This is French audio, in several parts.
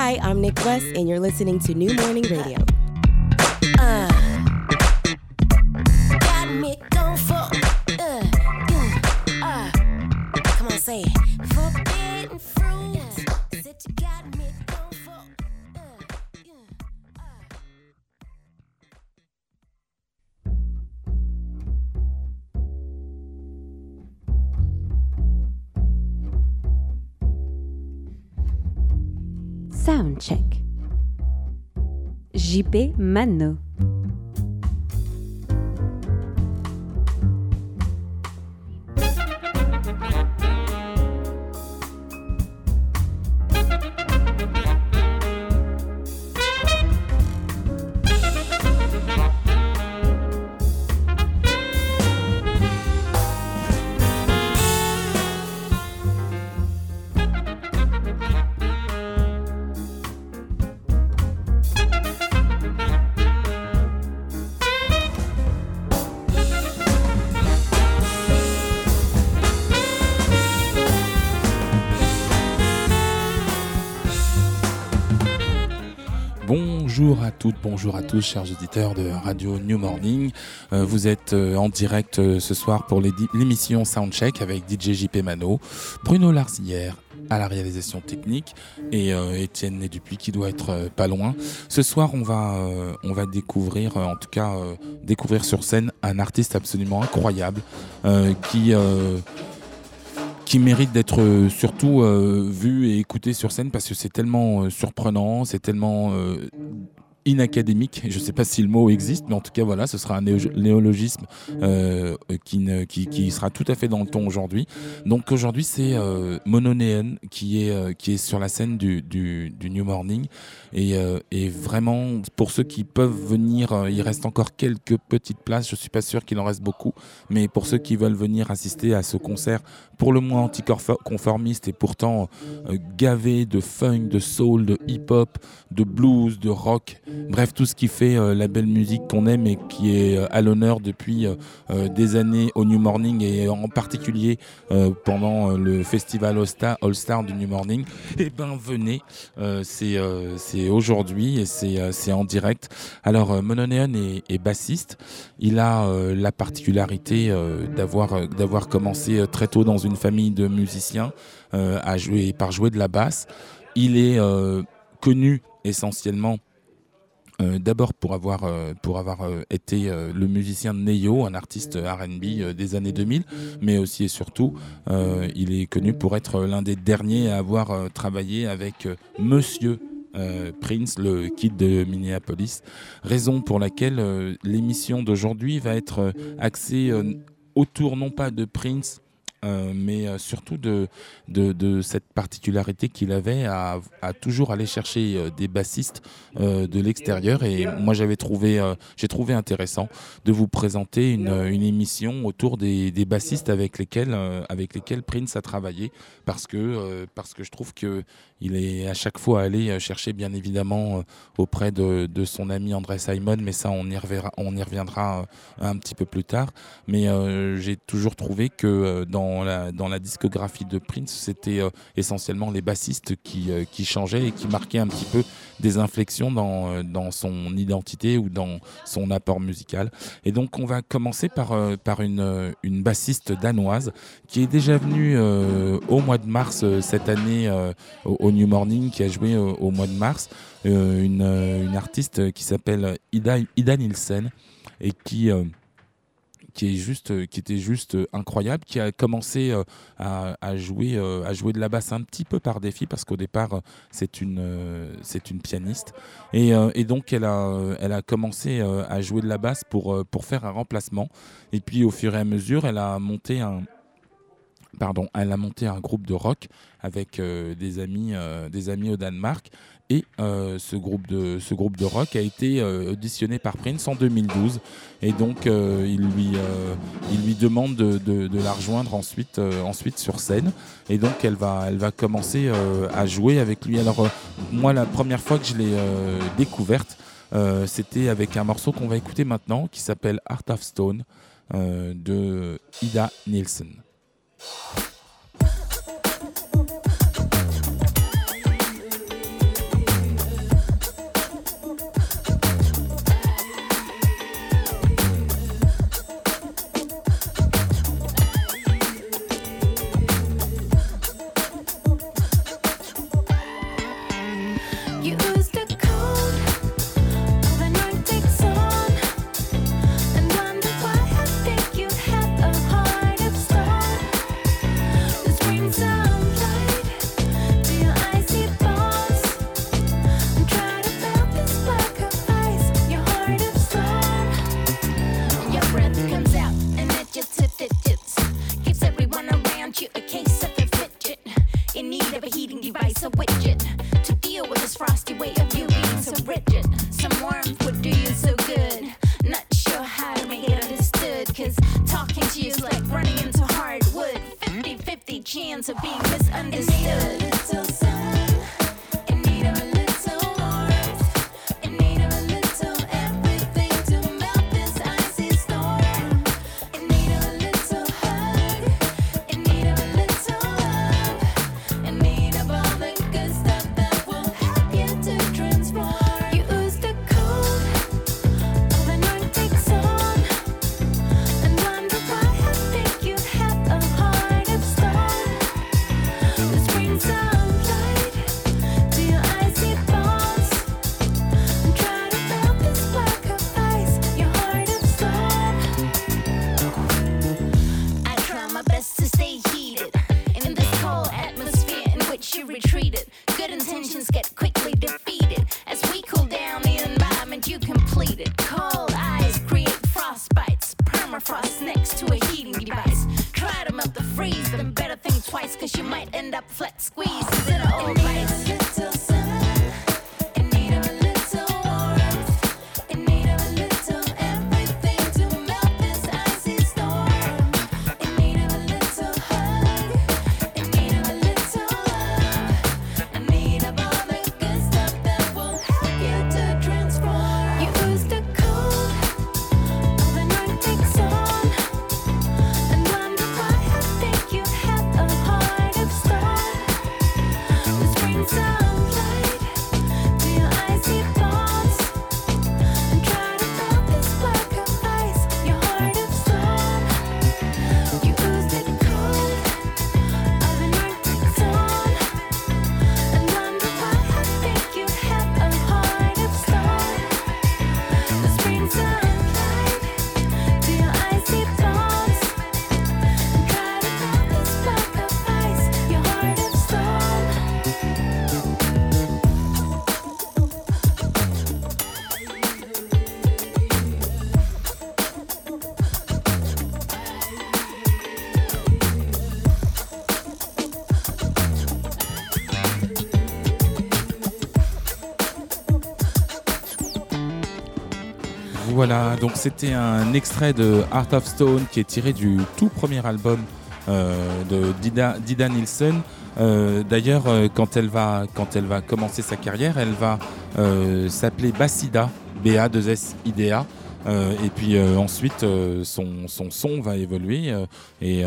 Hi, I'm Nick West, and you're listening to New Morning Radio. Uh, got me going for, uh, uh, uh. Come on, say it. JP Mano. Bonjour à tous, chers auditeurs de Radio New Morning. Euh, vous êtes euh, en direct euh, ce soir pour l'émission Soundcheck avec DJ JP Mano, Bruno Larzière à la réalisation technique et Étienne Dupuis qui doit être pas loin. Ce soir, on va, on va découvrir, en tout cas, découvrir sur scène un artiste absolument incroyable qui qui mérite d'être surtout vu et écouté sur scène parce que c'est tellement surprenant, c'est tellement inacadémique. Je ne sais pas si le mot existe, mais en tout cas, voilà, ce sera un néo- néologisme euh, qui, ne- qui, sera tout à fait dans le ton aujourd'hui. Donc aujourd'hui, c'est euh, Mononéen qui est, euh, qui est sur la scène du, du, New Morning. Et, euh, et vraiment, pour ceux qui peuvent venir, il reste encore quelques petites places. Je suis pas sûr qu'il en reste beaucoup, mais pour ceux qui veulent venir assister à ce concert, pour le moins anticonformiste et pourtant gavé de funk, de soul, de hip-hop, de blues, de rock, bref, tout ce qui fait euh, la belle musique qu'on aime et qui est euh, à l'honneur depuis euh, des années au New Morning et en particulier pendant le festival All Star, du New Morning. Eh ben venez, c'est aujourd'hui et c'est en direct. Alors Mononeon est, bassiste. Il a la particularité d'avoir commencé très tôt dans une famille de musiciens à jouer par jouer de la basse. Il est connu essentiellement euh, D'abord pour avoir, euh, pour avoir euh, été le musicien de un artiste RB des années 2000, mais aussi et surtout, il est connu pour être l'un des derniers à avoir travaillé avec Monsieur Prince, le kid de Minneapolis. Raison pour laquelle l'émission d'aujourd'hui va être axée autour non pas de Prince, euh, mais euh, surtout de, cette particularité qu'il avait à, toujours aller chercher euh, des bassistes de l'extérieur. Et moi, j'avais trouvé, j'ai trouvé intéressant de vous présenter une, émission autour des, des bassistes avec lesquels, avec lesquels Prince a travaillé, parce que, parce que je trouve que il est à chaque fois allé euh, chercher, bien évidemment, euh, auprès de, son ami André Simon, mais ça, on y reviendra, euh, un petit peu plus tard. Mais j'ai toujours trouvé que dans la, discographie de Prince, c'était essentiellement les bassistes qui, changeaient et qui marquaient un petit peu des inflexions dans, son identité ou dans son apport musical. Et donc, on va commencer par, une, une bassiste danoise qui est déjà venue au mois de mars cette année au, New Morning, qui a joué euh, au mois de mars, euh, une, euh, une artiste qui s'appelle Ida, Ida Nielsen et qui qui est juste qui était juste incroyable qui a commencé à, à jouer à jouer de la basse un petit peu par défi parce qu'au départ c'est une c'est une pianiste. Et, et donc elle a elle a commencé à jouer de la basse pour pour faire un remplacement. Et puis au fur et à mesure elle a monté un pardon, elle a monté un groupe de rock avec euh, des amis, euh, des amis au Danemark. Et euh, ce, groupe de, rock a été auditionné par Prince en 2012. Et donc, il, lui, demande de, la rejoindre ensuite, sur scène. Et donc, elle va, elle va commencer à jouer avec lui. Alors, moi, la première fois que je l'ai découverte, c'était avec un morceau qu'on va écouter maintenant qui s'appelle Art of Stone de Ida Nielsen. you voilà, donc c'était un extrait de Heart of Stone qui est tiré du tout premier album euh, de Dida, Dida Nielsen. Euh, d'ailleurs, euh, quand, elle va, commencer sa carrière, elle va s'appeler Bassida, BA2S IDA. Euh, et puis euh, ensuite, euh, son, son, va évoluer, et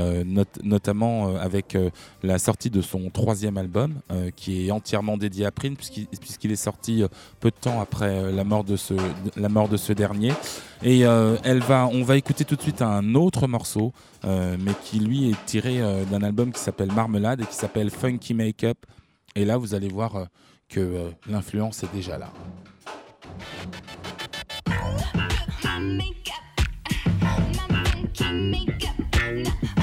notamment avec la sortie de son troisième album, qui est entièrement dédié à Prince, puisqu'il est sorti peu de temps après la mort de ce, la mort de ce dernier. Et elle va, on va écouter tout de suite un autre morceau, mais qui lui est tiré d'un album qui s'appelle Marmelade et qui s'appelle Funky Makeup. Et là, vous allez voir que l'influence est déjà là. makeup, my monkey makeup.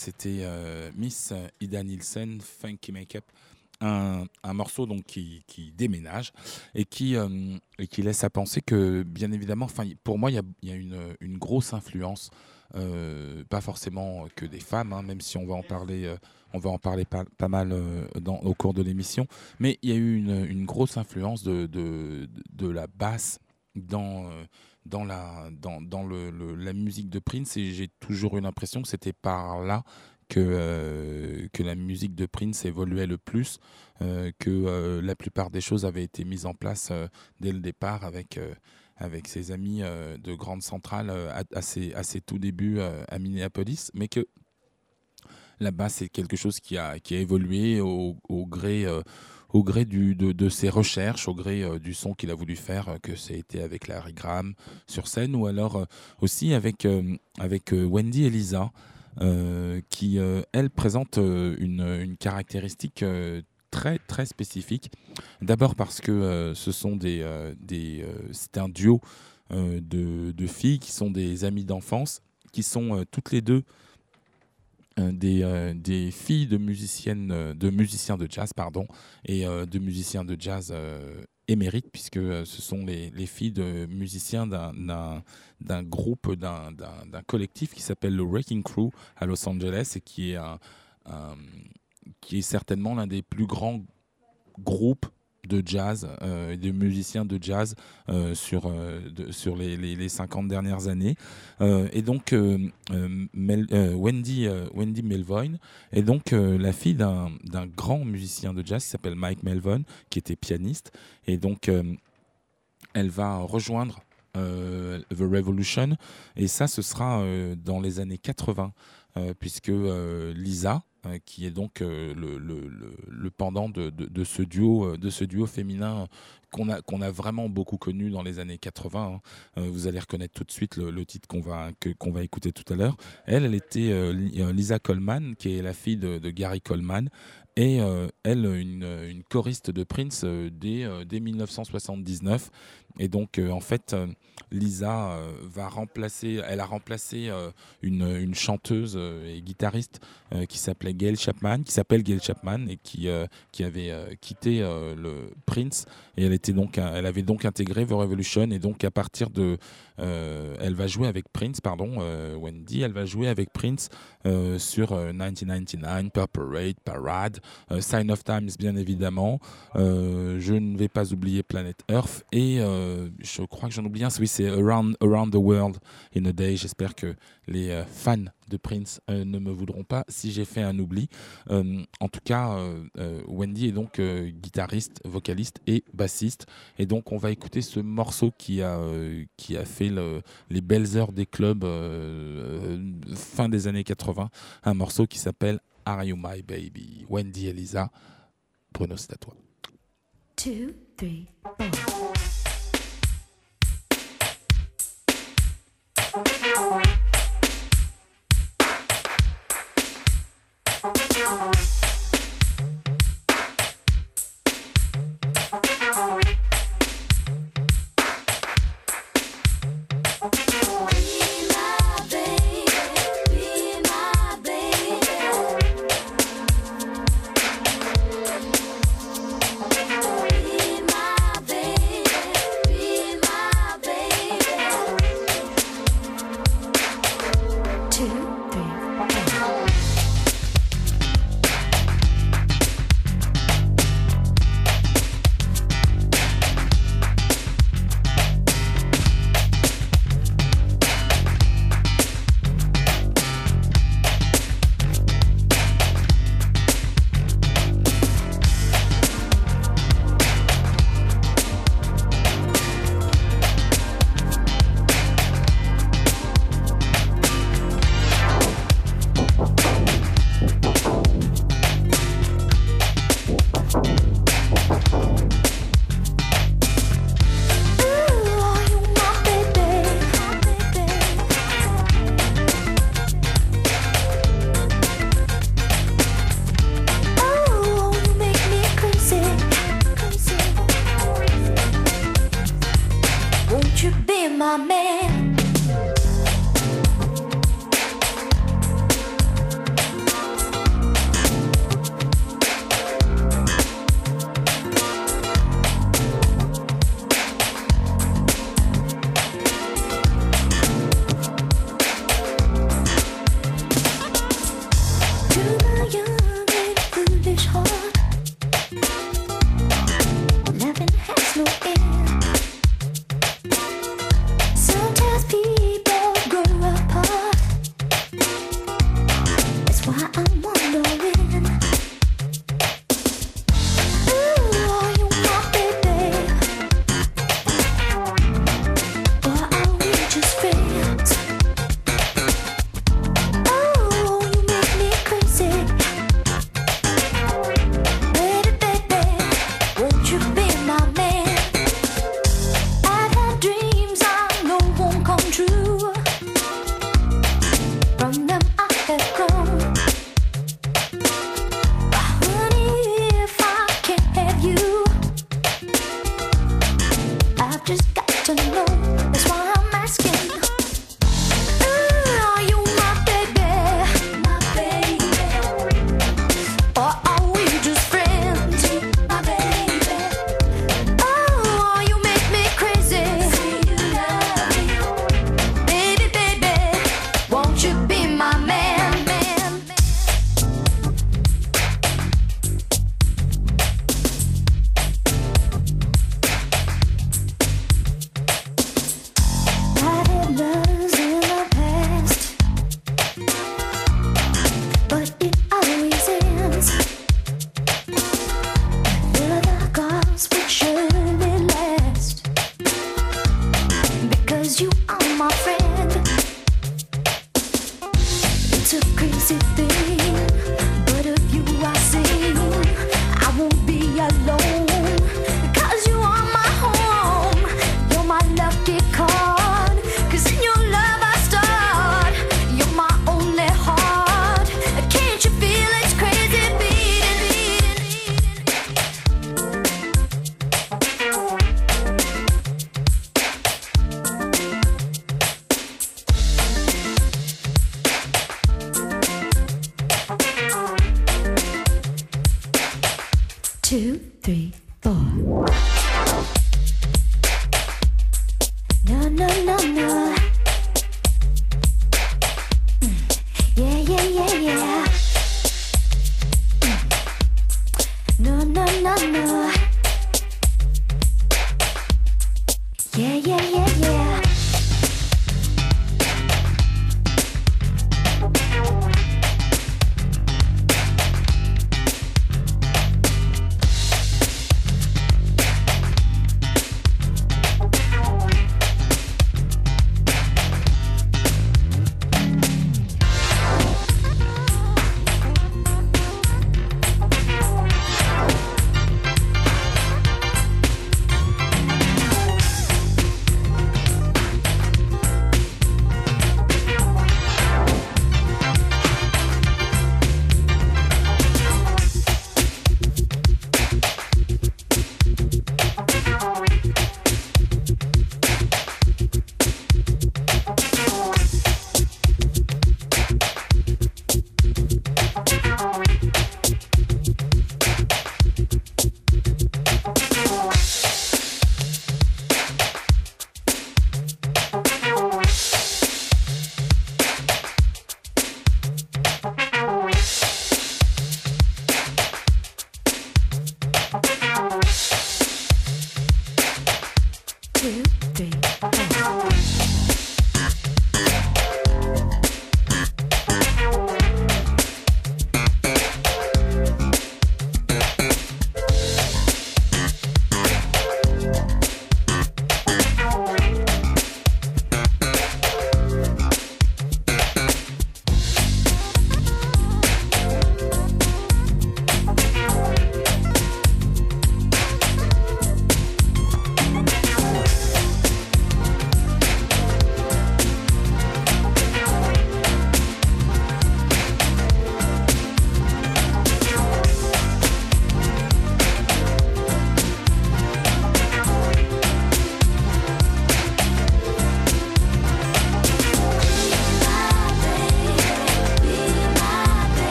C'était euh, Miss Ida Nielsen, Funky Makeup. Un, morceau donc qui, qui déménage et qui, euh, et qui laisse à penser que, bien évidemment, pour moi, il y a, y a une, une grosse influence, euh, pas forcément que des femmes, hein, même si on va en parler, on va en parler pas, pas mal au cours de l'émission, mais il y a eu une, une grosse influence de, de, de la basse dans, dans, la, dans, dans le, la musique de Prince et j'ai toujours eu l'impression que c'était par là que, euh, que la musique de Prince évoluait le plus, euh, que euh, la plupart des choses avaient été mises en place dès le départ avec, avec ses amis de Grande Centrale à, à ses, tout débuts à Minneapolis, mais que là-bas c'est quelque chose qui a, qui a évolué au, au gré... au gré de, de ses recherches, au gré euh, du son qu'il a voulu faire, euh, que ça a été avec Larry Graham sur scène, ou alors euh, aussi avec, avec Wendy Elisa, euh, qui, elle, présente une, une caractéristique très, très spécifique. D'abord parce que ce sont des... des c'est un duo de, de filles qui sont des amies d'enfance, qui sont toutes les deux des, euh, des filles de musiciennes, euh, de musiciens de jazz, pardon, et euh, de musiciens de jazz euh, émérites, puisque euh, ce sont les, les filles de musiciens d'un- groupe, d'un collectif qui s'appelle le Wrecking Crew à Los Angeles et qui est, un- qui est certainement l'un des plus grands groupes de jazz, euh, de musiciens de jazz euh, sur, euh, sur les, les, les 50 dernières années. Euh, et donc, Wendy, Wendy Melvoin est donc la fille d'un grand musicien de jazz qui s'appelle Mike Melvoin, qui était pianiste. Et donc, elle va rejoindre The Revolution. Et ça, ce sera dans les années 80, euh, puisque Lisa, qui est donc euh, le, pendant ce duo, euh, de ce duo féminin qu'on a, qu'on a vraiment beaucoup connu dans les années 80. hein. Euh, vous allez reconnaître tout de suite le, titre qu'on va, qu'on va écouter tout à l'heure. Elle, elle était euh, euh, Lisa Coleman, qui est la fille de, Gary Coleman, et elle, une, choriste de Prince dès, dès 1979. Et donc, en fait, Lisa va remplacer, elle a remplacé une, une chanteuse et guitariste qui s'appelait Gail Chapman, qui s'appelle Gail Chapman et qui, qui avait quitté le Prince. Et elle, elle avait donc intégré The Revolution. Et donc, à partir de. euh, elle va jouer avec Prince, pardon, euh, Wendy, elle va jouer avec Prince euh, sur euh, 1999, Purple Rain, Parade, Sign of Times, bien évidemment. Je ne vais pas oublier Planet Earth. Et je crois que j'en oublie un, oui, c'est Around, Around the World in a Day. J'espère que les fans de Prince euh, ne me voudront pas si j'ai fait un oubli. Euh, en tout cas, euh, Wendy est donc guitariste, vocaliste et bassiste. Et donc, on va écouter ce morceau qui a, qui a fait le- les belles heures des clubs fin des années 80. Un morceau qui s'appelle Are You My Baby? Wendy Elisa. Bruno, c'est à toi.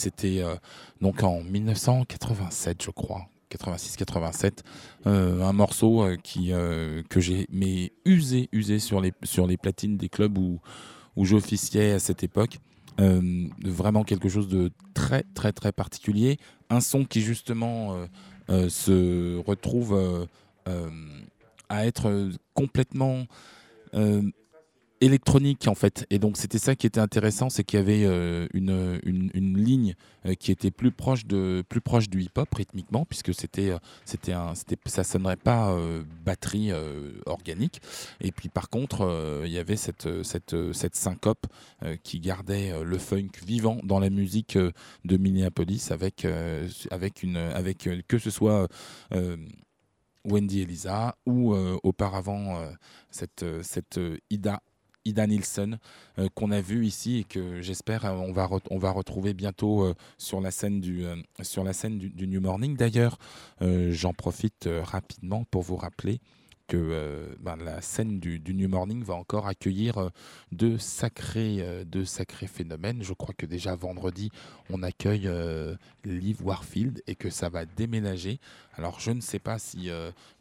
C'était euh, donc en 1987, je crois. 86-87, euh, un morceau euh, que j'ai usé, usé sur les, platines des clubs où, où j'officiais à cette époque. Vraiment quelque chose de très très très particulier. Un son qui justement se retrouve à être complètement électronique en fait. Et donc c'était ça qui était intéressant, c'est qu'il y avait euh, une, une, ligne euh, qui était plus proche de plus proche du hip-hop rythmiquement, puisque c'était euh, c'était un c'était ça sonnerait pas euh, batterie organique. Et puis par contre il y avait cette cette cette syncope qui gardait le funk vivant dans la musique de Minneapolis avec avec une avec que ce soit Wendy Elisa ou auparavant cette, cette Ida, Ida Nilsson euh, qu'on a vu ici et que j'espère euh, on, va on va retrouver bientôt euh, sur la scène du, sur la scène du, New Morning. D'ailleurs, j'en profite rapidement pour vous rappeler que euh, ben, la scène du, New Morning va encore accueillir euh, de sacrés, euh, de sacrés phénomènes. Je crois que déjà vendredi, on accueille Liv Warfield et que ça va déménager. Alors je ne sais pas si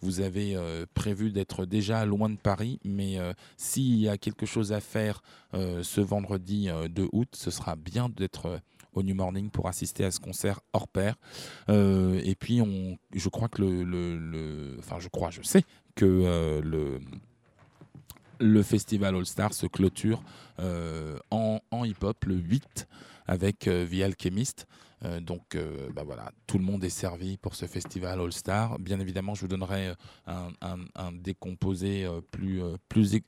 vous avez prévu d'être déjà loin de Paris, mais s'il y a quelque chose à faire ce vendredi euh, 2 août, ce sera bien d'être au New Morning pour assister à ce concert hors pair. Et puis, je crois que le- enfin, je crois, je sais que euh, le le festival All Star se clôture euh, en, en hip-hop le 8 avec euh, The Alchemist. Euh, donc bah voilà, tout le monde est servi pour ce festival All Star. Bien évidemment, je vous donnerai un, un- un décomposé plus, plus,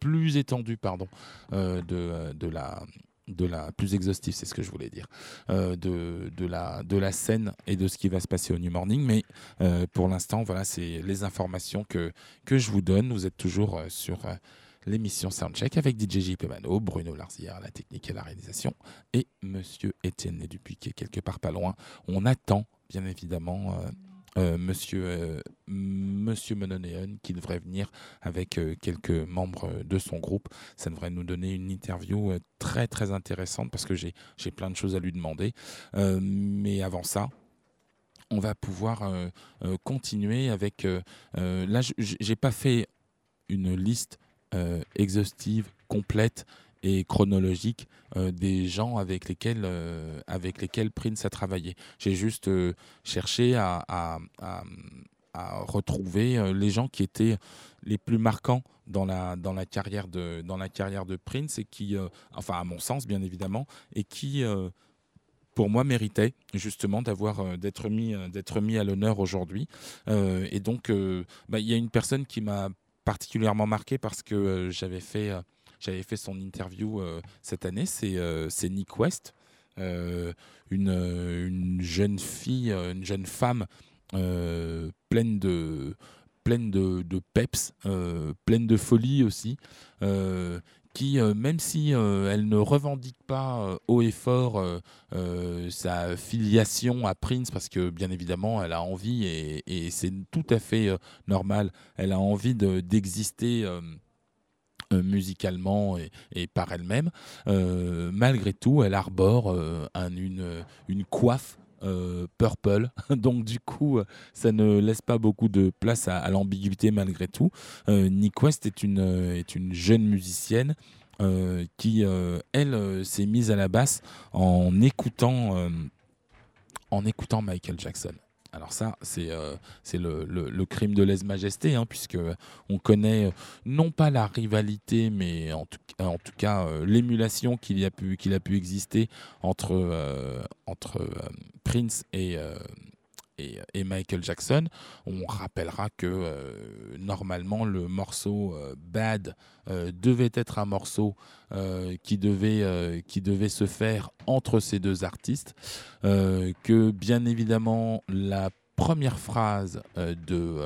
plus étendu pardon, de, de la de la plus exhaustif, c'est ce que je voulais dire, euh, de, de, la, de la scène et de ce qui va se passer au New Morning. Mais euh, pour l'instant, voilà, c'est les informations que, que je vous donne. Vous êtes toujours euh, sur l'émission Soundcheck avec DJ JP Mano, Bruno Larzière la technique et la réalisation et Monsieur Étienne Dupuis qui est quelque part pas loin. On attend bien évidemment euh, Monsieur euh, Monsieur qui devrait venir avec euh, quelques membres euh, de son groupe. Ça devrait nous donner une interview très très intéressante parce que j'ai plein de choses à lui demander. Mais avant ça. On va pouvoir continuer avec. là, j'ai pas fait une liste exhaustive, complète et chronologique euh, des gens avec lesquels, euh, avec lesquels Prince a travaillé. J'ai juste euh, cherché à, retrouver les gens qui étaient les plus marquants dans la, dans la, carrière, de, dans la carrière de Prince et qui, enfin à mon sens bien évidemment, et qui... pour moi, méritaient justement d'avoir d'être mis d'être mis à l'honneur aujourd'hui. Et donc, bah, il y a une personne qui m'a particulièrement marqué parce que j'avais fait, j'avais fait son interview euh, cette année. C'est euh, Nick West, euh, une, une jeune fille, une jeune femme pleine de pleine de, peps, pleine de folie aussi, qui, même si elle ne revendique pas haut et fort sa filiation à Prince, parce que bien évidemment elle a envie, et, c'est tout à fait normal, elle a envie de- d'exister musicalement et, par elle-même. Euh, malgré tout, elle arbore euh, un- une, une coiffe euh, purple, donc du coup, euh, ça ne laisse pas beaucoup de place à, l'ambiguïté malgré tout. Euh, Nick West est une, euh, est une jeune musicienne euh, qui, euh, elle, euh, s'est mise à la basse en écoutant, euh, en écoutant Michael Jackson. Alors ça, c'est euh, le, crime de lèse-majesté, hein, puisque on connaît euh, non pas la rivalité, mais en tout, cas euh, l'émulation qu'il a pu exister entre Prince et, et Michael Jackson. On rappellera que euh, normalement le morceau euh, Bad euh, devait être un morceau qui devait qui devait se faire entre ces deux artistes. Que bien évidemment la première phrase de,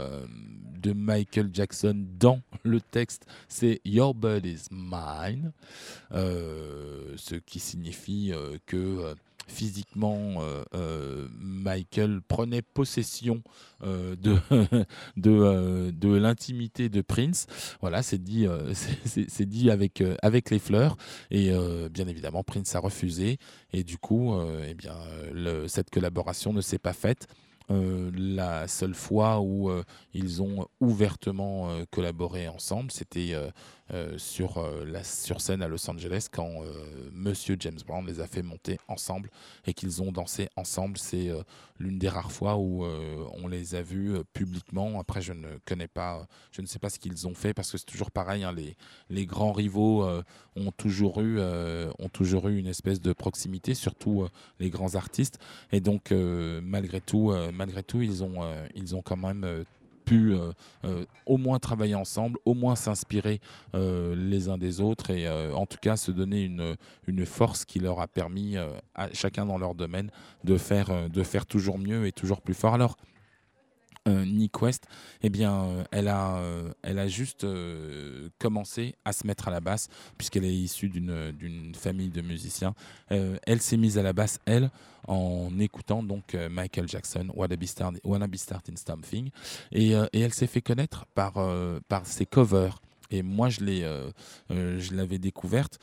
de Michael Jackson dans le texte, c'est Your bird is mine, ce qui signifie que physiquement, euh, euh, Michael prenait possession euh, de, l'intimité de Prince. Voilà, c'est dit, avec, les fleurs. Et bien évidemment, Prince a refusé. Et du coup, eh cette collaboration ne s'est pas faite. Euh, la seule fois où euh, ils ont ouvertement euh, collaboré ensemble, c'était sur, la, sur scène à Los Angeles quand Monsieur James Brown les a fait monter ensemble et qu'ils ont dansé ensemble. C'est l'une des rares fois où on les a vus publiquement. Après, je ne connais pas, je ne sais pas ce qu'ils ont fait parce que c'est toujours pareil. hein, les, les grands rivaux ont toujours eu, ont toujours eu une espèce de proximité, surtout les grands artistes. Et donc, malgré tout, malgré tout, ils ont, euh, quand même euh, pu euh, au moins travailler ensemble, au moins s'inspirer les uns des autres et en tout cas se donner une, force qui leur a permis à chacun dans leur domaine de faire, de faire toujours mieux et toujours plus fort. Alors, euh, Nick West, eh bien, euh, elle, a, euh, elle a juste euh, commencé à se mettre à la basse, puisqu'elle est issue d'une famille de musiciens. Elle s'est mise à la basse, elle, en écoutant donc Michael Jackson, Wanna Be, Starting Something. Et, et elle s'est fait connaître par, par ses covers. Et moi, je l'avais découverte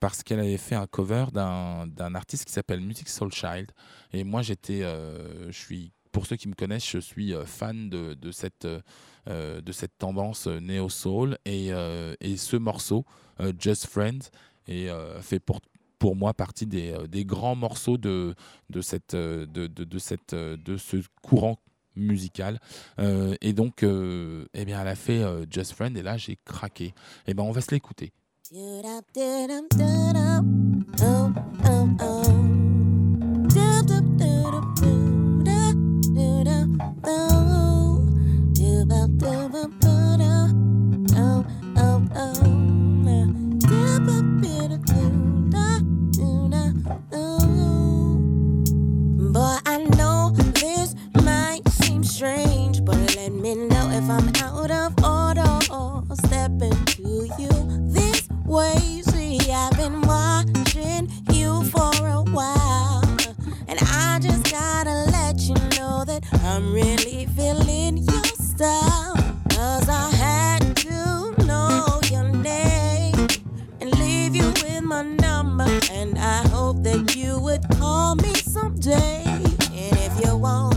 parce qu'elle avait fait un cover d'un artiste qui s'appelle Music Soul Child. Et moi, j'étais, je suis, pour ceux qui me connaissent, je suis euh, fan de, cette, euh, euh, de cette tendance euh, néo soul. Et, et ce morceau, Just Friends, est fait pour pour moi partie des, des grands morceaux de, de, cette, de, de, cette, de ce courant musical. Et donc, eh bien, elle a fait Just Friend et là, j'ai craqué. Et ben, on va se l'écouter. Oh. Let me know if I'm out of order or stepping to you this way. See, I've been watching you for a while, and I just gotta let you know that I'm really feeling your style. Cause I had to know your name and leave you with my number. And I hope that you would call me someday. And if you want,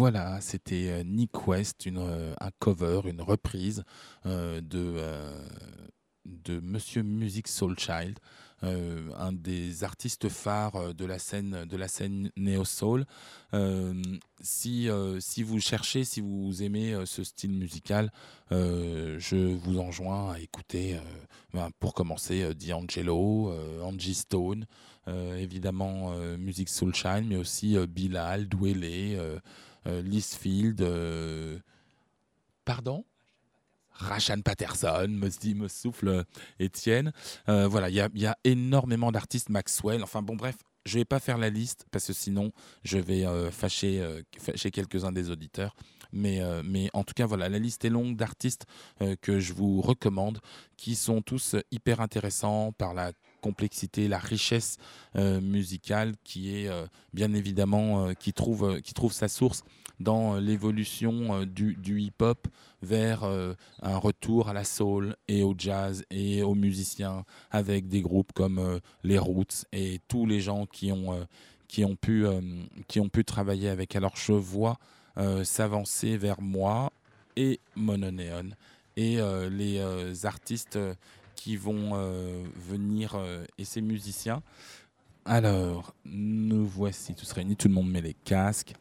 Voilà, c'était euh, Nick West, euh, un cover, une reprise euh, de, Monsieur Music Soul Child, un des artistes phares de la scène, de la scène Neo Soul. Si, vous cherchez, si vous aimez ce style musical, je vous enjoins à écouter, ben, pour commencer, D'Angelo, Angie Stone, évidemment Music Soul Child, mais aussi Bilal, Dwele, Lisfield, euh, pardon? Rachan Patterson, me, dit, me souffle euh, Étienne. Euh, voilà, il y a, énormément d'artistes, Maxwell, enfin bon bref, je vais pas faire la liste parce que sinon je vais euh, fâcher, euh, quelques-uns des auditeurs. Mais, euh, mais en tout cas, voilà, la liste est longue d'artistes euh, que je vous recommande, qui sont tous euh, hyper intéressants par la complexité, la richesse euh, musicale qui est euh, bien évidemment, euh, qui, trouve, qui trouve sa source dans l'évolution du, hip-hop vers un retour à la soul et au jazz et aux musiciens avec des groupes comme les Roots et tous les gens qui ont, qui ont, pu, qui ont pu travailler avec. Alors je vois s'avancer vers moi et Mononeon et les artistes qui vont euh, venir euh, et ces musiciens. Alors, nous voici tous réunis, tout le monde met les casques.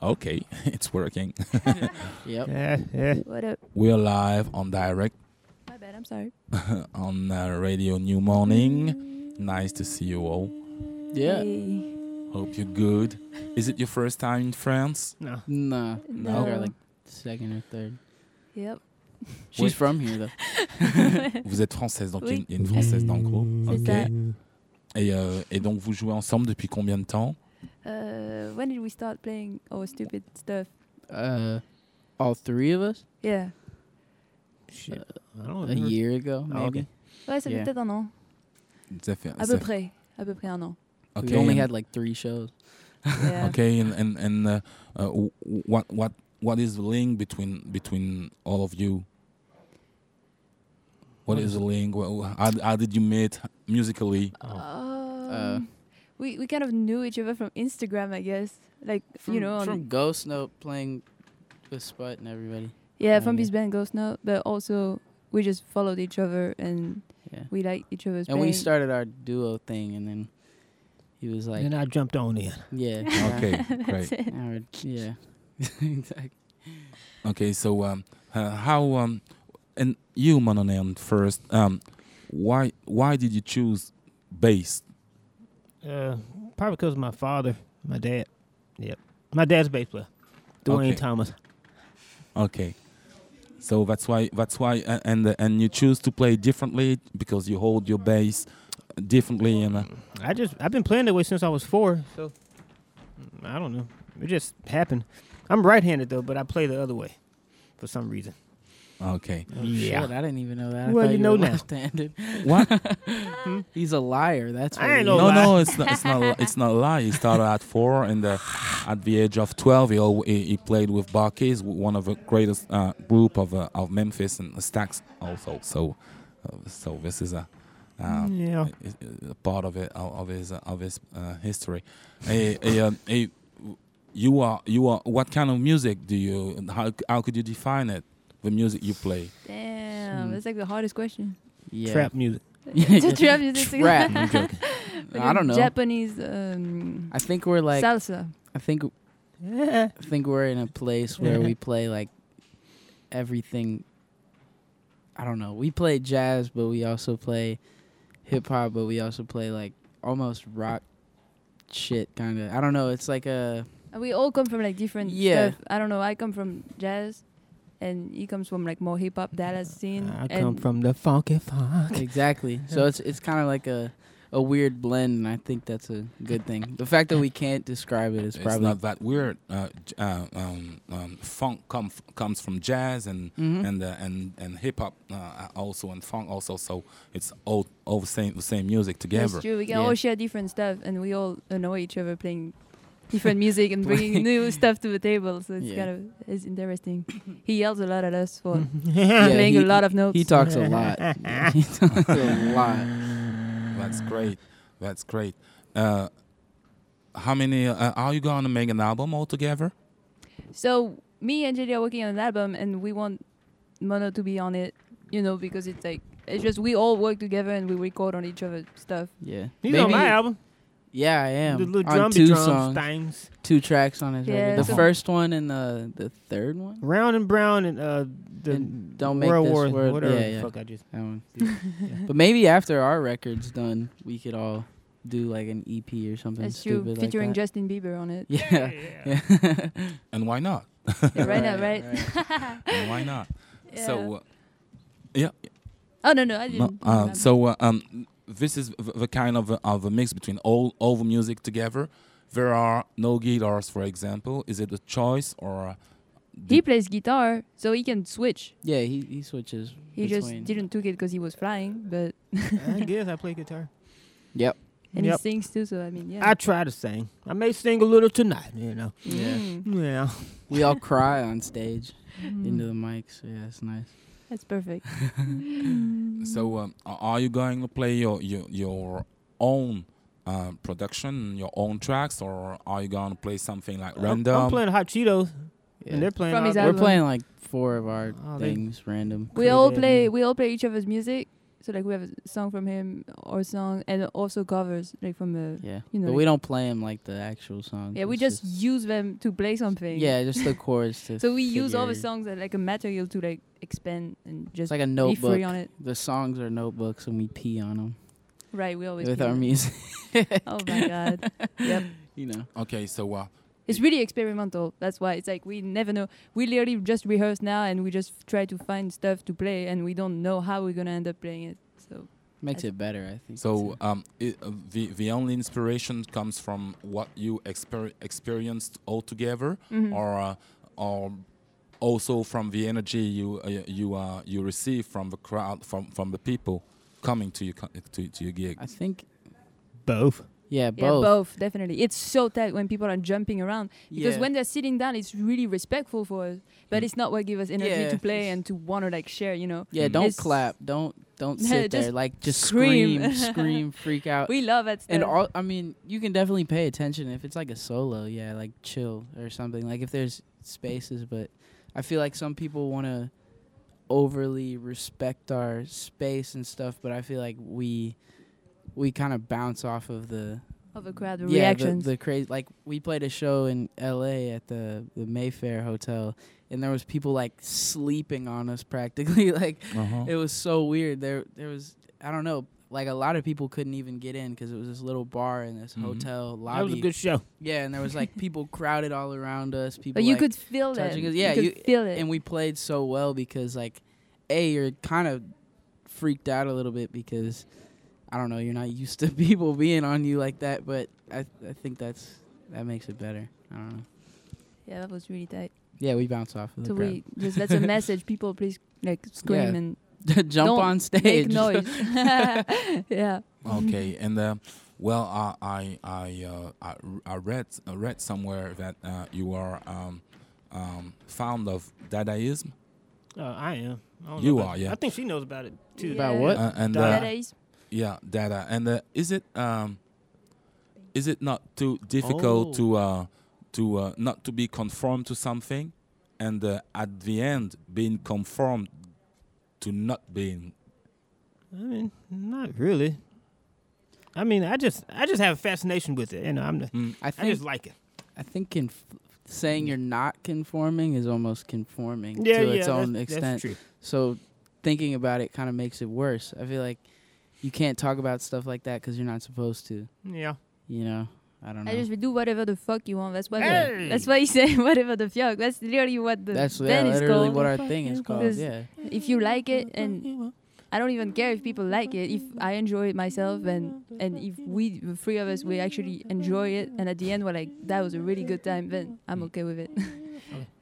Ok, it's working. Yep. What up? We're live on direct My bad, I'm sorry. on uh, Radio New Morning. Nice to see you all. Yeah. Hey. Hope you're good. Is it your first time in France? No. No. They're like second or third. Yep. She's Ouais. from here though? Vous êtes française, donc il y a Oui. y a une française dans le groupe. C'est Ok. ça. Et, euh, et donc vous jouez ensemble depuis combien de temps? Uh, when did we start playing our stupid stuff? Uh, all three of us? Yeah. Shit. I don't a year ago, Oh, maybe. okay. Ouais, ça fait Yeah. peut-être un an. Ça fait- À ça- peu près. À peu près un an. Ok, We only had like three shows. Yeah. Okay, and and, and uh, uh, what what what is the link between between all of you? What is the link? Wha- How, how did you meet musically? Oh. Um, we we kind of knew each other from Instagram, I guess. Like From, you know, from Ghost Note playing with Sput and everybody. yeah, from yeah. his band Ghost Note, but also we just followed each other and Yeah. we liked each other's. and we started our duo thing, and then he was like, Then I jumped on in. "Yeah, Okay, great. Our- yeah, exactly." Okay, so um, uh, how um, and you, Mononeon, first, um, why why did you choose bass? Uh, probably because my father, my dad. Yep. My dad's bass player. Dwayne Okay. Thomas. Okay, so that's why that's why uh, and uh, and you choose to play differently because you hold your bass differently and. Uh, I just I've been playing that way since I was four, so I don't know. It just happened. I'm right-handed though, but I play the other way for some reason. okay. Oh, Yeah. shit, I didn't even know that. I Well, thought you you know were now. left-handed. What? He's a liar. That's I what ain't he no no, lie. no, it's not. It's not. It's not a lie. He started at four, and uh, at the age of twelve, he al- he, he played with Barkeys, one of the greatest uh, group of uh, of Memphis and the Stax also. So, uh, so this is a. Uh, Yeah. a- a part of it of of his uh, of his uh, history. Hey, hey, um, hey, you are you are. What kind of music do you? How how could you define it? The music you play. Damn, Hmm. that's like the hardest question. Yeah. Trap music. Trap music. Trap. I'm. Like I a don't know. Japanese um, I think we're like. salsa. I think. Yeah. I think we're in a place where we play like everything. I don't know. We play jazz, but we also play hip hop, but we also play like almost rock shit kind of. I don't know. It's like a And we all come from like different Yeah. stuff. I don't know. I come from jazz, and he comes from like more hip hop Dallas scene. I and come from the funky funk. exactly. So it's it's kind of like a a weird blend, and I think that's a good thing. The fact that we can't describe it is It's probably not that weird. Uh, j- uh, um, um, funk com- comes from jazz and Mhm. and uh, and and hip hop uh, also and funk also. So it's all all the same the same music together. That's true. We can Yeah. all share different stuff, and we all annoy each other playing different music and bringing new stuff to the table. So it's Yeah. kind of it's interesting. he yells a lot at us for Yeah, playing he- a lot of notes. He talks a lot. he talks a lot. That's great. That's great. Uh, how many uh, are you going to make an album all together? So me and JD are working on an album, and we want Mono to be on it. You know, because it's like it's just we all work together and we record on each other's stuff. Yeah. He's on my album. Yeah, I am. The little on two drums songs, things. two tracks on his Yeah, record. The so- first one and the the third one. Round and Brown and uh the And Don't Make World This War Word- whatever yeah, the yeah. fuck I just That one. But maybe after our record's done, we could all do like an EP or something That's true, stupid featuring like that. Justin Bieber on it. Yeah. yeah. And why not? Yeah, right now, Right, right? And why not? Yeah. So, uh, yeah. oh no, no, I No, didn't. uh, so uh, um, this is the, the kind of a, of a mix between all all the music together. There are no guitars, for example. Is it a choice or? Uh, he plays guitar, so he can switch. Yeah, he he switches. He just didn't took it because he was flying, but I guess I play guitar. Yep. and Yep. he sings too. So I mean, yeah. I try to sing. I may sing a little tonight, you know. Yeah. Mm. Yeah. We all cry on stage Mm. into the mics. So yeah, it's nice. That's perfect. So, um, are you going to play your your, your own uh, production, your own tracks, or are you going to play something like I'm- random? I'm playing Hot Cheetos, Yeah. and they're playing. From his the- We're album. playing like four of our Oh, things random. we all play. We all play each other's music. So like we have a song from him or song, and also covers like from the. Yeah. You know, but like- we don't play him like the actual song Yeah, we It's just use them to play something. yeah, just the chords to. So we use all the songs as like a material to like expand and It's just like a be notebook. free on it. The songs are notebooks, and we pee on them. Right, we always with do our that. music. Oh my god. Yep. You know. Okay, so uh, It's really experimental. That's why it's like we never know. We literally just rehearse now and we just try to find stuff to play and we don't know how we're gonna end up playing it. So Makes it better, I think. so too. um, it, uh, the the only inspiration comes from what you exper- experienced all together, mhm. or uh, or also from the energy you uh, you uh, you receive from the crowd from from the people coming to your co- to, to your gig. I think Both. Yeah, yeah, both. both definitely. It's so tight when people are jumping around because Yeah. when they're sitting down, it's really respectful for us. But Mm. it's not what gives us energy Yeah. to play and to want to like share. You know, yeah, Mm. don't It's- clap. Don't don't sit there. Like just scream. scream, freak out. we love that stuff. And all I mean, you can definitely pay attention if it's like a solo, yeah, like chill or something. Like if there's spaces, but I feel like some people want to overly respect our space and stuff, but I feel like we we kind of bounce off of the of the crowd, the yeah, reactions. the, the crazy. Like we played a show in L.A. at the the Mayfair Hotel, and there was people like sleeping on us practically. like Uh-huh. it was so weird. There there was I don't know. Like a lot of people couldn't even get in because it was this little bar in this Mhm. hotel lobby. That was a good show. yeah, and there was like people crowded all around us. People, but you like- could feel that. touching us. You Yeah, could you- feel it. and we played so well because like, a you're kind of freaked out a little bit because I don't know you're not used to people being on you like that. But I I think that's that makes it better. I don't know. yeah, that was really tight. Yeah, we bounce off of the So crowd. we just that's a message. People please like scream Yeah. and Jump don't on stage. make noise. yeah. Okay, and uh, well, I I I, uh, I I read I read somewhere that uh, you are um, um, fond of Dadaism, Uh, I am. I don't You about- are, yeah. I think she knows about it too. About what? uh, and Dada. uh, Dadaism. Yeah, Dada, and uh, is it um, is it not too difficult Oh. to uh, to uh, not to be conformed to something, and uh, at the end being conformed to not being I mean, not really. I mean, I just I just have a fascination with it, and I'm the, Mm, I I just like it. I think conf- saying you're not conforming is almost conforming Yeah, to yeah, its own that's, extent. that's true. So thinking about it kind of makes it worse. I feel like you can't talk about stuff like that because you're not supposed to. Yeah. You know, I don't know. I just do whatever the fuck you want. That's what. Hey! That's why you say whatever the fuck. That's literally what the That's yeah, band is literally called. what our thing is called. Yeah, if you like it and I don't even care if people like it. If I enjoy it myself and and if we the three of us we actually enjoy it and at the end we're like that was a really good time, then I'm okay with it.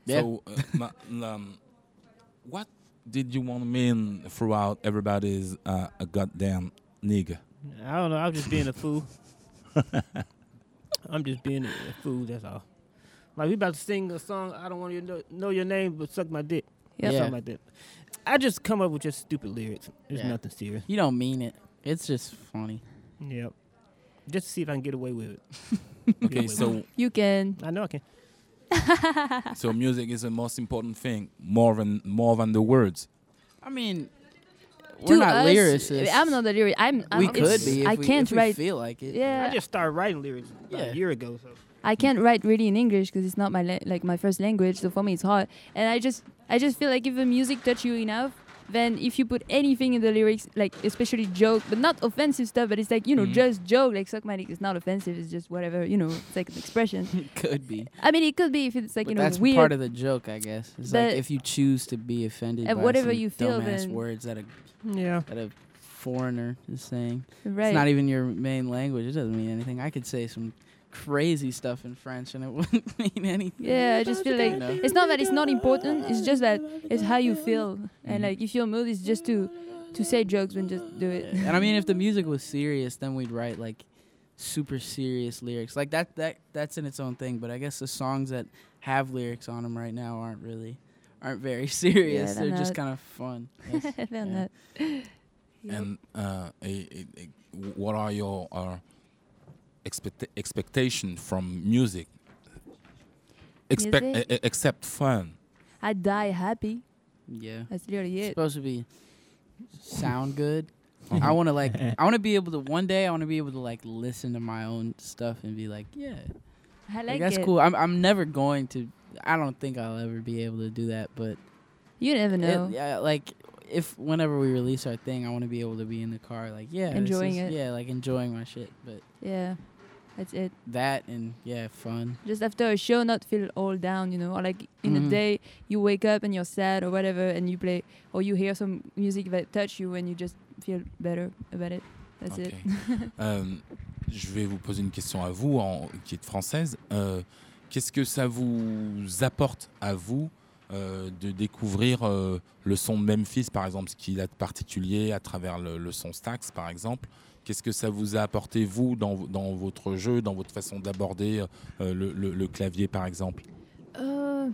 Yeah. So, uh, ma- um, what did you want to mean throughout everybody's uh, a goddamn nigga? I don't know. I'm just being a fool. I'm just being a, a fool. That's all. Like we about to sing a song. I don't want you to know, know your name, but suck my dick. Yep. Yeah. Something like that. I just come up with just stupid lyrics. There's Yeah. nothing serious. you don't mean it. It's just funny. Yep. Just to see if I can get away with it. Okay, wait, so You can. I know I can. So music is the most important thing, more than more than the words. I mean, To we're not us, lyricists. I'm not a lyric. I'm. I'm we could be. If I we, can't if we write. feel like it. Yeah. I just started writing lyrics about Yeah. a year ago. So I can't write really in English because it's not my la- like my first language. So for me, it's hard. And I just I just feel like if the music touch you enough, then if you put anything in the lyrics, like especially joke, but not offensive stuff, but it's like you know Mhm. just joke. Like suck my dick is not offensive. It's just whatever you know. It's like an expression. it could be. I mean, it could be if it's like but you know that's weird. part of the joke, I guess. It's like But- if you choose to be offended And by whatever some you feel, dumbass then- words that a yeah. that a foreigner is saying. right. It's not even your main language. It doesn't mean anything. I could say some crazy stuff in French and it wouldn't mean anything. yeah, I just feel like You know? it's not that it's not important. It's just that it's how you feel, and Mhm. like if your mood is just to to say jokes, and just do it. And I mean, if the music was serious, then we'd write like super serious lyrics. Like that that that's in its own thing. But I guess the songs that have lyrics on them right now aren't really aren't very serious. they're They're just kind of fun. Yes. Then Yeah. that- Yep. And uh, a, a, a, what are your uh, expect expectation from music? Expect Music? e- e- except fun. I die happy. Yeah. That's literally It's it. supposed to be sound good. I want to like I want to be able to one day I want to be able to like listen to my own stuff and be like, yeah, I like, like, that's it. cool. I'm I'm never going to I don't think I'll ever be able to do that, but You never it- know. yeah, like if whenever we release our thing, I want to be able to be in the car, like yeah, Enjoying is- it. Yeah, like enjoying my shit. But Yeah, that's it. that and yeah, fun. Just after a show, not feel all down, you know, or like in Mhm. a day you wake up and you're sad or whatever, and you play or you hear some music that touch you and you just feel better about it. That's Ok. it. Euh, je vais vous poser une question à vous, en, qui est française. Euh, Qu'est-ce que ça vous apporte à vous euh, de découvrir euh, le son de Memphis, par exemple, ce qu'il a de particulier à travers le, le son Stax, par exemple Qu'est-ce que ça vous a apporté, vous, dans, dans votre jeu, dans votre façon d'aborder euh, le, clavier, par exemple? Euh,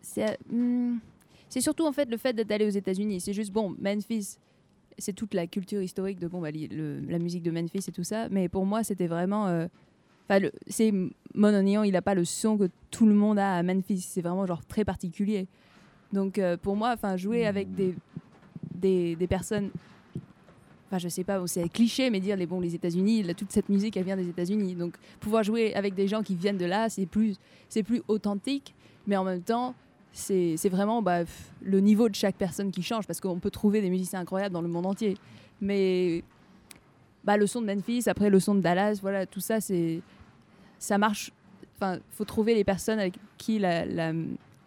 c'est hmm, c'est surtout en fait le fait allé aux États-Unis. C'est juste bon, Memphis, c'est toute la culture historique de bon, bah, la musique de Memphis et tout ça. Mais pour moi, c'était vraiment. euh, Enfin, c'est il n'a pas le son que tout le monde a à Memphis. C'est vraiment genre très particulier. Donc euh, pour moi, jouer avec des, des personnes. Enfin, je sais pas, c'est cliché, mais dire les bon, les États-Unis, toute cette musique, elle vient des États-Unis. Donc pouvoir jouer avec des gens qui viennent de là, c'est plus, c'est plus authentique, mais en même temps, c'est vraiment bah, le niveau de chaque personne qui change, parce qu'on peut trouver des musiciens incroyables dans le monde entier. Mais bah, le son de Memphis, après le son de Dallas, voilà, tout ça, c'est ça marche. Enfin, faut trouver les personnes avec qui la, la,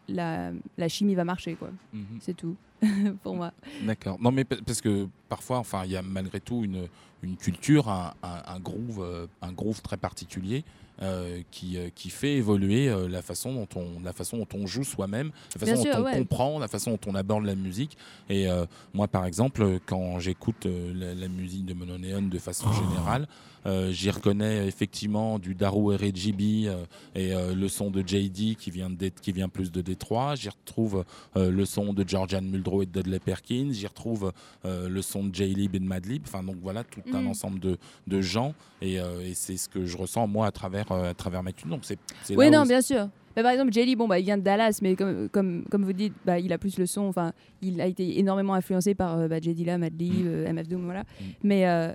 la, la chimie va marcher, quoi. Mhm. C'est tout pour moi. D'accord. Non, mais pa- parce que parfois, enfin, il y a malgré tout une, une culture, un, un- un groove, euh, un groove très particulier euh, qui, euh, qui fait évoluer euh, la façon dont on, la façon dont on joue soi-même, la Bien façon sûr, dont on ouais. comprend, la façon dont on aborde la musique. Et euh, moi, par exemple, quand j'écoute euh, la, la musique de Mononeon de façon Oh. générale, euh, j'y reconnais effectivement du Daru RGB euh, et euh, le son de JD qui vient, de, qui vient plus de Détroit. J'y retrouve euh, le son de Georgian Muldrow et de Dudley Perkins. J'y retrouve euh, le son de J-Lib et de Madlib. Enfin, donc voilà, tout un Mm. ensemble de, de gens. Et, euh, et c'est ce que je ressens moi à travers, euh, à travers ma tune. Donc c'est Oui, non, bien sûr. Mais par exemple, Jelly, bon, bah, il vient de Dallas, mais comme, comme, comme vous dites, bah, il a plus le son. Enfin, il a été énormément influencé par euh, bah, Madlib, Mm. euh, MF Doom, voilà. Mm. Mais euh,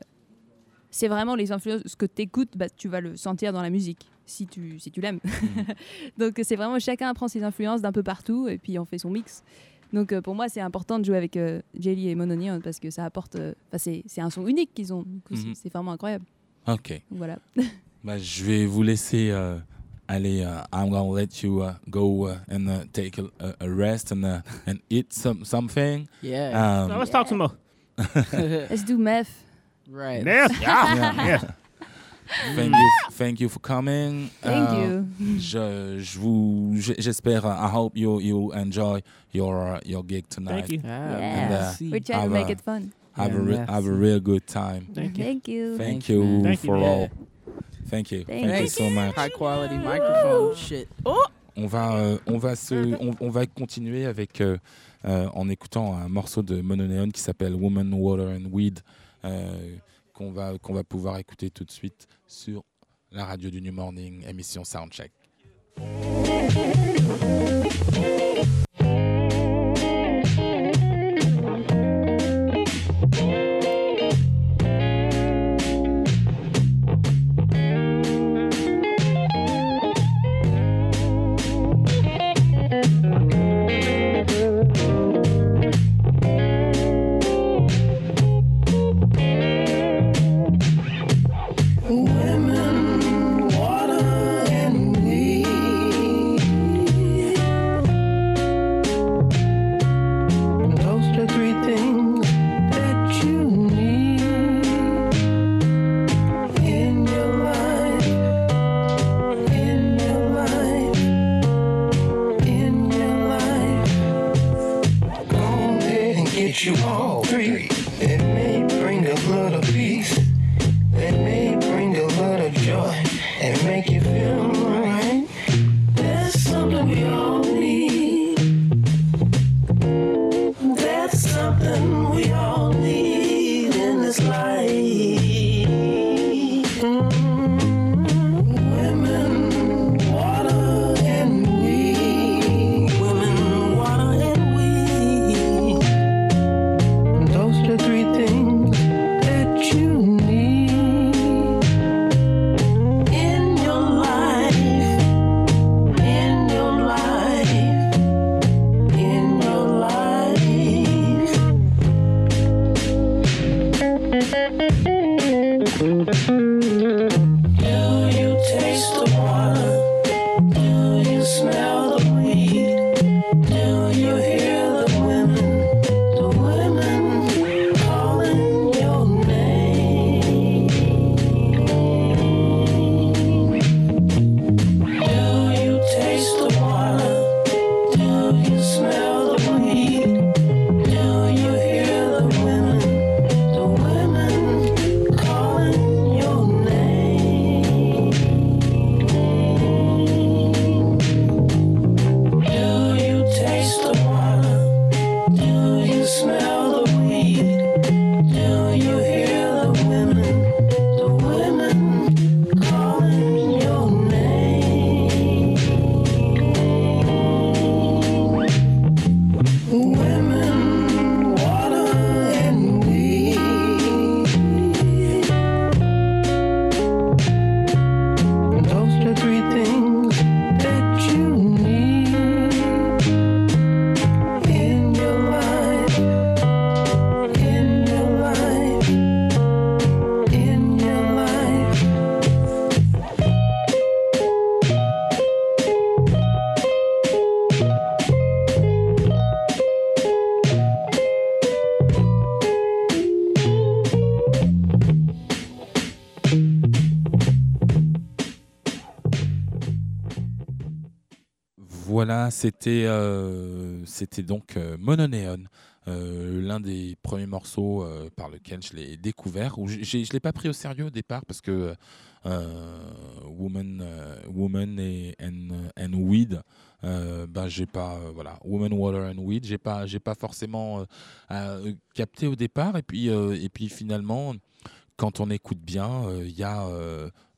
c'est vraiment les influences. Ce que tu écoutes, bah, tu vas le sentir dans la musique, si tu, si tu l'aimes. Mm. Donc, c'est vraiment chacun prend ses influences d'un peu partout et puis on fait son mix. Donc, euh, pour moi, c'est important de jouer avec euh, Jelly et Mononion parce que ça apporte. euh, Enfin, c'est c'est un son unique qu'ils ont. C'est- Mhm. c'est vraiment incroyable. Ok. Voilà. Bah, je vais vous laisser euh, aller. euh, I'm gonna let you uh, go uh, and uh, take a, a- rest and uh, and eat some something. Yeah. Um, let's talk some more. Let's do meth. right. Yeah. yeah. Yeah. Thank you, thank you for coming. Thank Uh, you. Je, je vous, j'espère. uh, I hope you you enjoy your uh, your gig tonight. Thank you. Yeah. merci. We're trying to make a- it fun. Have a re- have a merci. real good time. Thank you. Thank you. Thank you man. Thank you. for all. Thank you. Thank Thank you so much. High quality microphone shit. On va, euh, on va se, on, on va continuer avec euh, euh, en écoutant un morceau de Mononeon qui s'appelle Woman, Water and Weed qu'on va qu'on va pouvoir écouter tout de suite sur la radio du New Morning, émission Soundcheck. C'était euh, c'était donc euh, Mononeon, euh, l'un des premiers morceaux par lequel je l'ai découvert. Où je l'ai pas pris au sérieux au départ parce que Woman, Woman et and, and Weed, ben j'ai pas voilà Woman, Water and Weed, j'ai pas j'ai pas forcément capté au départ et puis et puis finalement quand on écoute bien, il y a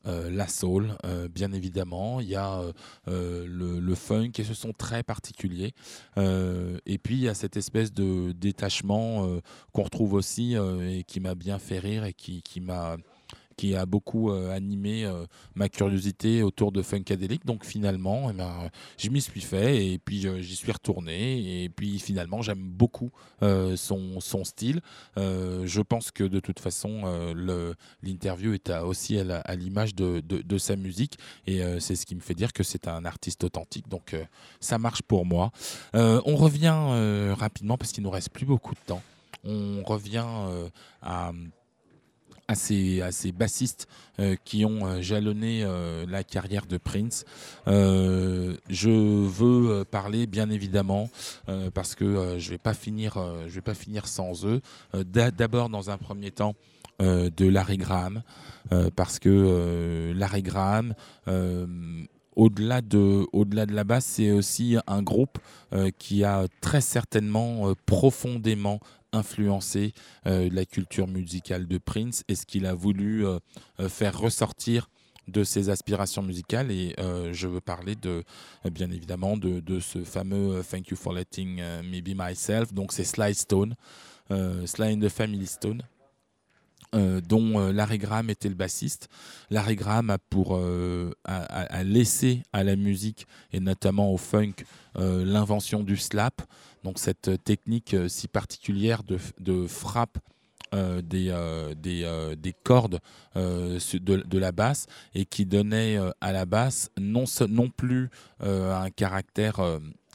la soul, euh, bien évidemment, il y a euh, euh, le, le funk et ce sont très particuliers. Euh, et puis il y a cette espèce de détachement euh, qu'on retrouve aussi euh, et qui m'a bien fait rire et qui, qui m'a qui a beaucoup euh, animé euh, ma curiosité autour de Funkadelic. Donc finalement, eh ben, je m'y suis fait et puis euh, j'y suis retourné. Et puis finalement, j'aime beaucoup son, son style. Je pense que de toute façon, l'interview est aussi à l'image de, de- sa musique. Et c'est ce qui me fait dire que c'est un artiste authentique. Donc ça marche pour moi. On revient rapidement parce qu'il nous reste plus beaucoup de temps. On revient à à ces, bassistes euh, qui ont euh, jalonné euh, la carrière de Prince. Je veux parler bien évidemment parce que je vais pas finir, vais pas finir sans eux. D'a- D'abord dans un premier temps de Larry Graham parce que Larry Graham au-delà de, au-delà de la basse, c'est aussi un groupe qui a très certainement profondément influencé euh, la culture musicale de Prince et ce qu'il a voulu euh, euh, faire ressortir de ses aspirations musicales. Et je veux parler de bien évidemment de, de ce fameux Thank You for Letting Me Be Myself. Donc c'est Sly Stone Sly and the Family Stone euh, dont euh, Larry Graham était le bassiste. Larry Graham a pour euh, a, laissé à la musique et notamment au funk l'invention du slap, donc cette technique si particulière de, de frappe des, des, des cordes de, de la basse et qui donnait à la basse non, non plus un caractère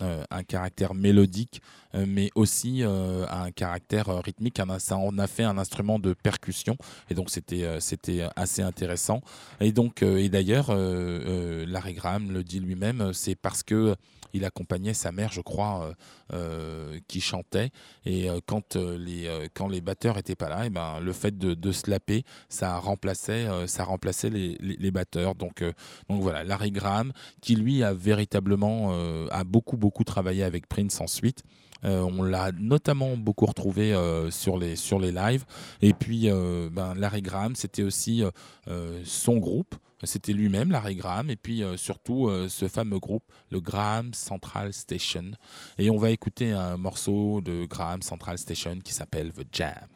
un caractère mélodique mais aussi euh, un caractère euh, rythmique ça en a fait un instrument de percussion. Et donc c'était euh, assez intéressant. Et donc euh, et d'ailleurs euh, euh, Larry Graham le dit lui-même euh, c'est parce que il accompagnait sa mère je crois euh, euh, qui chantait. Et euh, quand euh, les euh, quand les batteurs étaient pas là et ben le fait de, de se laper ça remplaçait euh, ça remplaçait les, les, les batteurs. Donc euh, donc voilà Larry Graham qui lui a véritablement euh, a beaucoup beaucoup travaillé avec Prince ensuite. Euh, on l'a notamment beaucoup retrouvé euh, sur les sur les lives. Et puis euh, ben, Larry Graham c'était aussi euh, euh, son groupe. C'était lui-même Larry Graham. Et puis euh, surtout euh, ce fameux groupe le Graham Central Station. Et on va écouter un morceau de Graham Central Station qui s'appelle The Jam.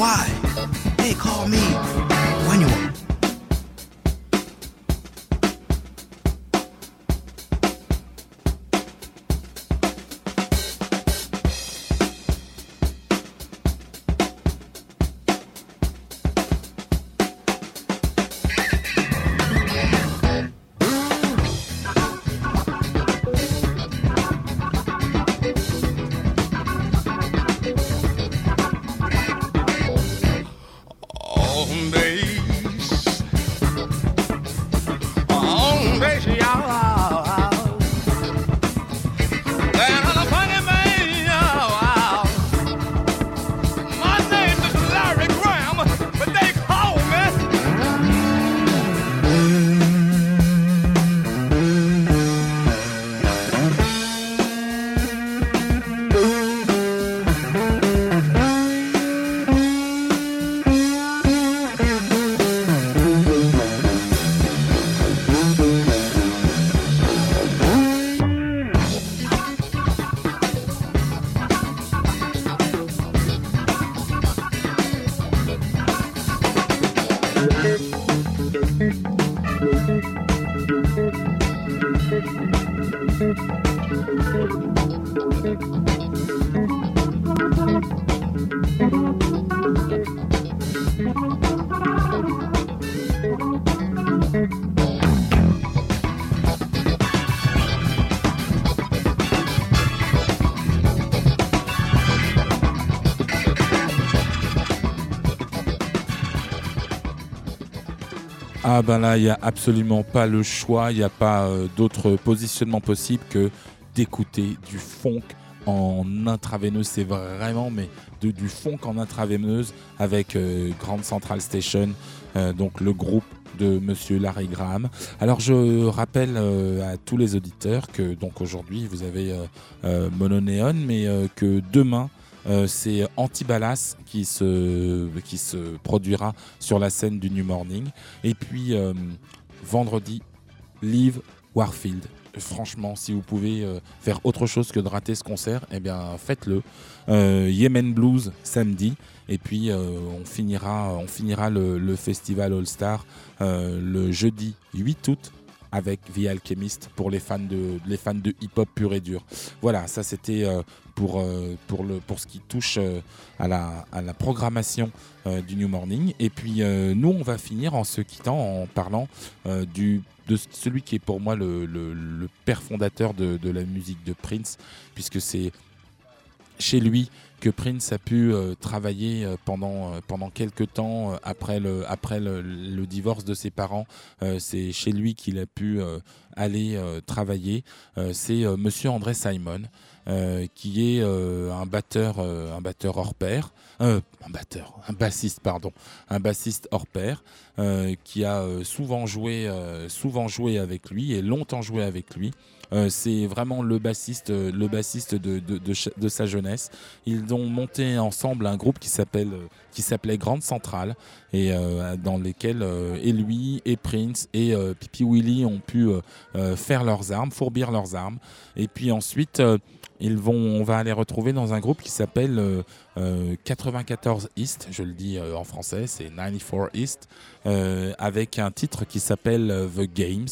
Why Thank you. Ah ben là, il n'y a absolument pas le choix, il n'y a pas euh, d'autre positionnement possible que d'écouter du funk en intraveineuse. C'est vraiment, mais de, du funk en intraveineuse avec euh, Grand Central Station, euh, donc le groupe de Monsieur Larry Graham. Alors je rappelle euh, à tous les auditeurs que donc aujourd'hui vous avez euh, euh, Mononéon, mais que demain euh, c'est Antibalas qui se, qui se produira sur la scène du New Morning. Et puis euh, vendredi, Live Warfield. Franchement, si vous pouvez euh, faire autre chose que de rater ce concert, eh bien faites-le. Yemen Blues samedi. Et puis on finira, le, festival All Star le jeudi 8 août avec The Alchemist pour les fans de, les fans de hip-hop pur et dur. Voilà, ça c'était euh, pour, euh, pour, le, pour ce qui touche euh, à, la, à la programmation du New Morning. Et puis nous, on va finir en se quittant en parlant du, de celui qui est pour moi le, le- le père fondateur de, de la musique de Prince, puisque c'est chez lui que Prince a pu euh, travailler euh, pendant, euh, pendant quelques temps après, le, divorce de ses parents. C'est chez lui qu'il a pu aller travailler. C'est Monsieur André Simon, qui est un batteur, hors pair, un batteur, un bassiste, pardon, un bassiste hors pair, qui a souvent joué avec lui et longtemps joué avec lui. Euh, c'est vraiment le bassiste, euh, de, sa jeunesse. Ils ont monté ensemble un groupe qui euh, s'appelait Grande Centrale dans lesquels et lui et Prince et Pipi Willy ont pu faire leurs armes, fourbir leurs armes. Et puis ensuite, on va aller retrouver dans un groupe qui s'appelle euh, euh, 94 East, je le dis en français, c'est 94 East, avec un titre qui s'appelle The Games.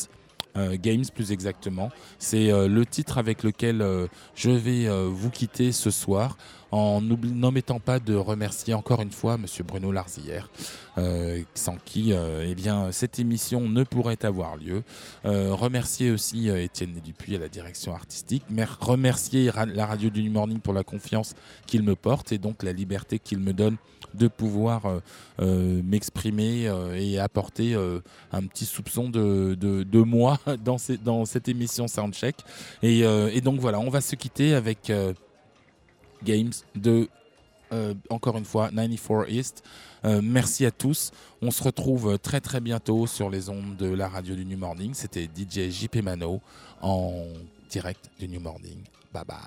Euh, Games plus exactement. C'est euh, le titre avec lequel euh, je vais vous quitter ce soir en n'omettant pas de remercier encore une fois Monsieur Bruno Larzière, euh, sans qui euh, eh bien, cette émission ne pourrait avoir lieu. Euh, remercier aussi Étienne Dupuis à la direction artistique. Mer- remercier la radio du New Morning pour la confiance qu'il me porte et donc la liberté qu'il me donne de pouvoir m'exprimer et apporter un petit soupçon de, de, moi dans, ces- dans cette émission Soundcheck. Et, et donc voilà, on va se quitter avec Games de, euh, encore une fois, 94 East. Euh, merci à tous. On se retrouve très très bientôt sur les ondes de la radio du New Morning. C'était DJ JP Mano en direct du New Morning. Bye bye.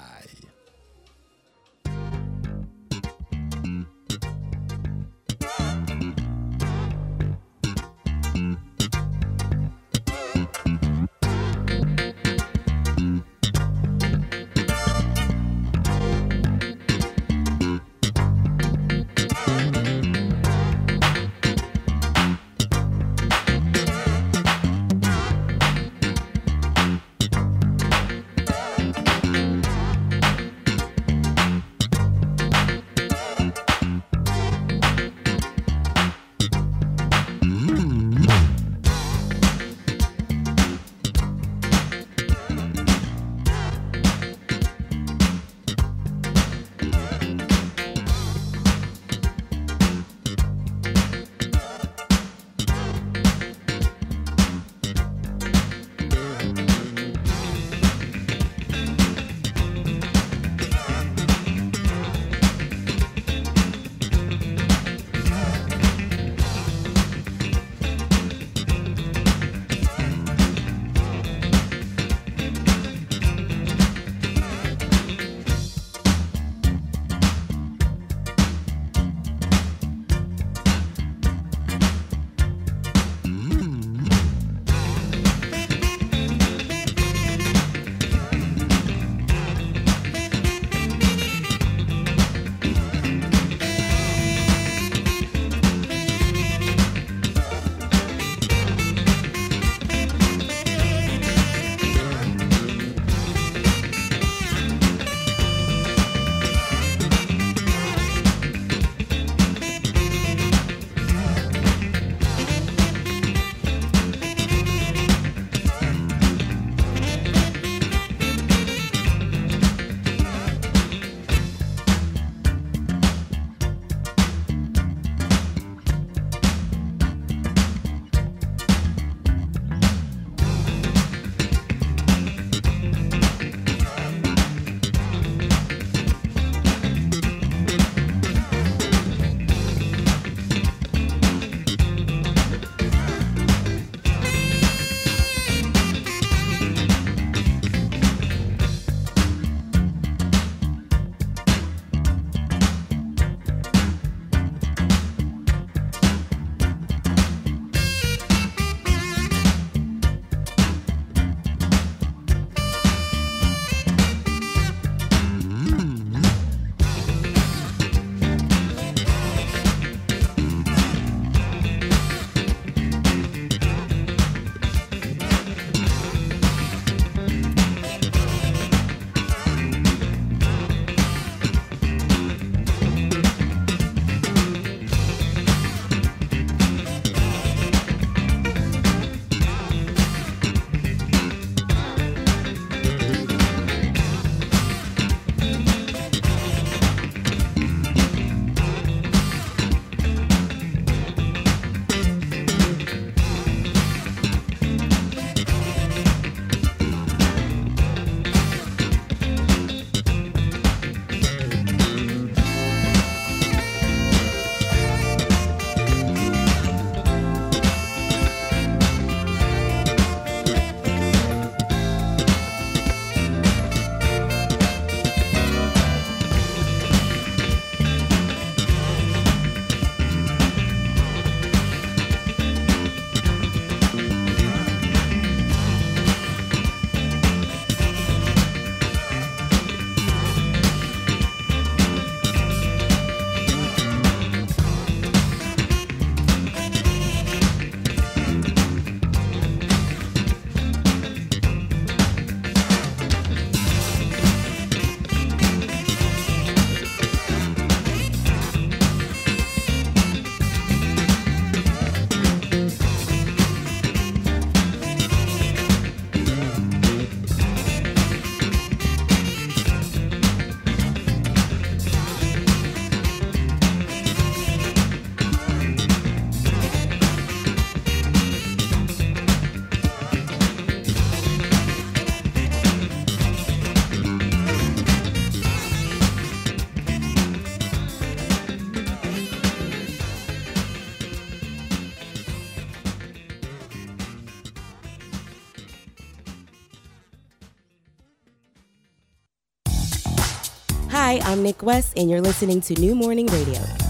Nick West, and you're listening to New Morning Radio.